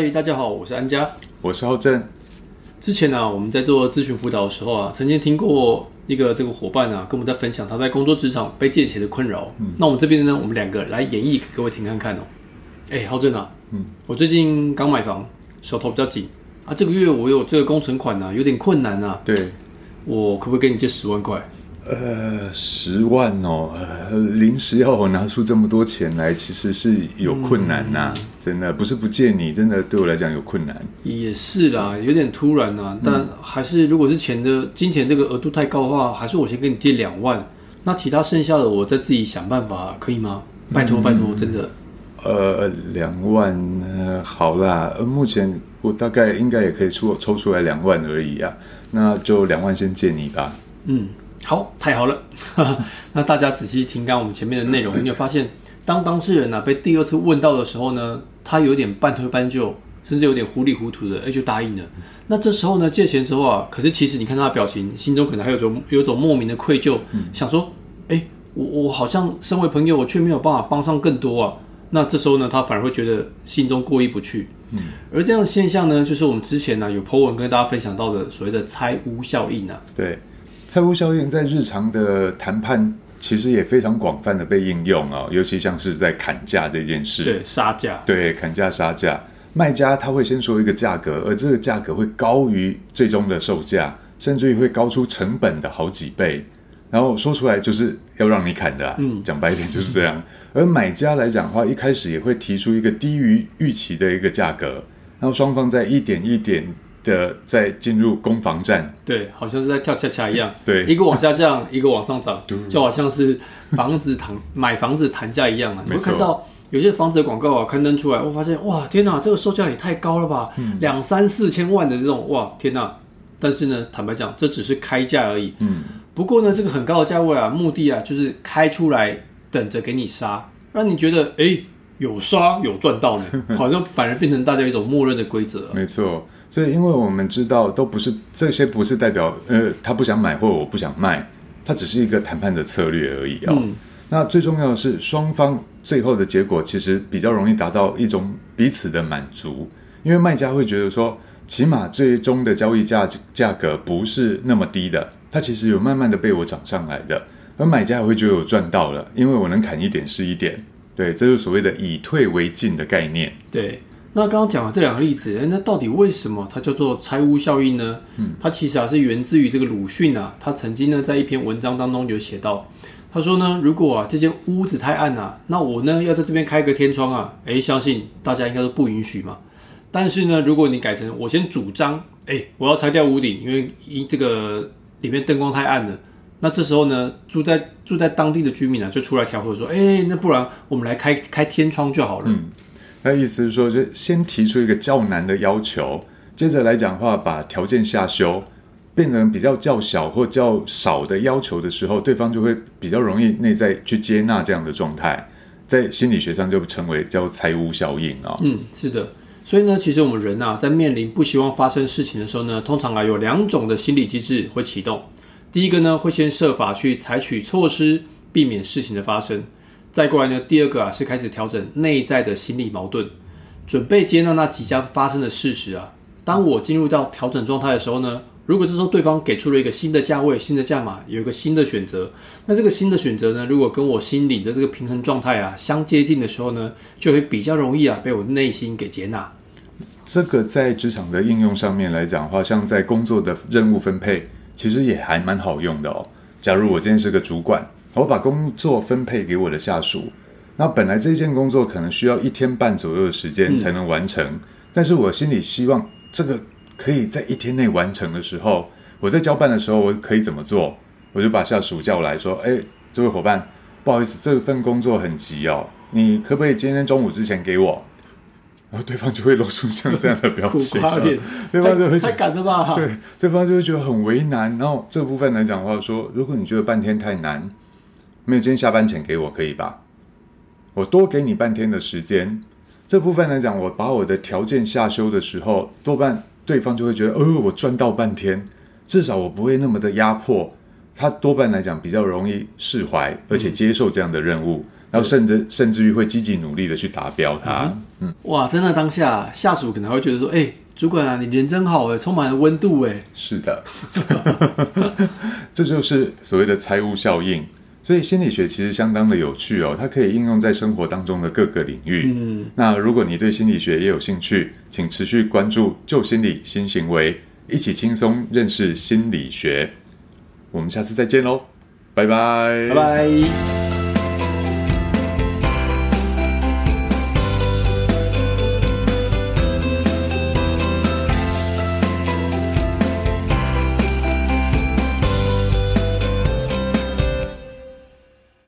嗨，大家好，我是安佳。我是浩正。之前呢、我们在做咨询辅导的时候啊，曾经听过一个这个伙伴啊，跟我们在分享他在工作职场被借钱的困扰。嗯那我们这边呢，我们两个来演绎给各位听看看哦。哎，浩正啊，嗯，我最近刚买房，手头比较紧啊，这个月我有这个工程款呢、有点困难啊，对，我可不可以给你借十万块？呃，十万哦，呃，临时要我拿出这么多钱来，其实是有困难呐、真的不是不借你，真的对我来讲有困难。也是啦，有点突然呐、但还是如果是钱的金钱这个额度太高的话，还是我先跟你借两万，那其他剩下的我再自己想办法，可以吗？拜托拜托，真的。呃，两万，呃，好啦，呃，目前我大概应该也可以出抽出来两万而已啊，那就两万先借你吧。嗯，好，太好了。那大家仔细听刚我们前面的内容，你有发现，当当事人呢、被第二次问到的时候呢，他有点半推半就，甚至有点糊里糊涂的，哎，就答应了。那这时候呢，借钱之后啊，可是其实你看他的表情，心中可能还有种有种莫名的愧疚，想说，哎，我我好像身为朋友，我却没有办法帮上更多啊。那这时候呢，他反而会觉得心中过意不去。嗯而这样的现象呢，就是我们之前呢有 po 文跟大家分享到的所谓的拆屋效应啊。对，财务效应在日常的谈判其实也非常广泛的被应用哦，尤其像是在砍价这件事。对，杀价。对，砍价杀价，卖家他会先说一个价格，而这个价格会高于最终的售价，甚至于会高出成本的好几倍，然后说出来就是要让你砍的、啊，嗯，讲白一点就是这样。而买家来讲的话，一开始也会提出一个低于预期的一个价格，然后双方在一点一点的在进入攻防战，对，好像是在跳恰恰一样，对。一个往下降，一个往上涨，就好像是房子谈买房子谈价一样啊。你会看到有些房子的广告啊刊登出来，我发现哇，天哪，这个售价也太高了吧，嗯。两三四千万的这种，哇，天哪！但是呢，坦白讲，这只是开价而已。嗯，不过呢，这个很高的价位啊，目的啊就是开出来等着给你杀，让你觉得哎有刷有赚到呢，好像反而变成大家一种默认的规则啊。没错。所以，因为我们知道，都不是这些，不是代表呃他不想买或我不想卖，它只是一个谈判的策略而已哦。嗯那最重要的是，双方最后的结果其实比较容易达到一种彼此的满足，因为卖家会觉得说，起码最终的交易价价格不是那么低的，它其实有慢慢的被我涨上来的，而买家也会觉得我赚到了，因为我能砍一点是一点，对，这就是所谓的以退为进的概念。对，那刚刚讲了这两个例子，那到底为什么它叫做拆屋效应呢？嗯，它其实啊是源自于这个鲁迅啊，他曾经呢在一篇文章当中有写到，他说呢，如果啊这间屋子太暗啊，那我呢要在这边开个天窗啊，诶，相信大家应该都不允许嘛。但是呢，如果你改成我先主张，诶，我要拆掉屋顶，因为一这个里面灯光太暗了。那这时候呢，住在住在当地的居民啊，就出来调和说，诶，那不然我们来开开天窗就好了。嗯那意思是说，就先提出一个较难的要求，接着来讲的话，把条件下修，变成比较较小或较少的要求的时候，对方就会比较容易内在去接纳这样的状态，在心理学上就称为叫财务效应啊、嗯，是的。所以呢，其实我们人啊，在面临不希望发生事情的时候呢，通常啊有两种的心理机制会启动。第一个呢，会先设法去采取措施，避免事情的发生；再过来呢，第二个啊是开始调整内在的心理矛盾，准备接纳那即将发生的事实啊。当我进入到调整状态的时候呢，如果是说对方给出了一个新的价位、新的价码，有一个新的选择，那这个新的选择呢，如果跟我心里的这个平衡状态啊相接近的时候呢，就会比较容易啊被我内心给接纳。这个在职场的应用上面来讲的话，像在工作的任务分配，其实也还蛮好用的哦。假如我今天是个主管，我把工作分配给我的下属，那本来这件工作可能需要一天半左右的时间才能完成，但是我心里希望这个可以在一天内完成的时候，我在交办的时候，我可以怎么做？我就把下属叫来说：“哎，这位伙伴，不好意思，这份工作很急哦，你可不可以今天中午之前给我？”然后对方就会露出像这样的表情，对方就会太太赶了吧？对，对方就会觉得很为难。然后这部分来讲的话说，如果你觉得半天太难，没有今天下班前给我可以吧？我多给你半天的时间。这部分来讲，我把我的条件下修的时候，多半对方就会觉得，呃，我赚到半天，至少我不会那么的压迫。他多半来讲比较容易释怀，而且接受这样的任务。然后甚至甚至于会积极努力的去达标它。嗯，哇，在那当下，下属可能会觉得说，哎、主管啊，你人真好哎，充满了温度哎。是的，这就是所谓的财务效应。所以心理学其实相当的有趣哦，它可以应用在生活当中的各个领域。嗯，那如果你对心理学也有兴趣，请持续关注“旧心理新行为”，一起轻松认识心理学。我们下次再见喽，拜拜，拜拜。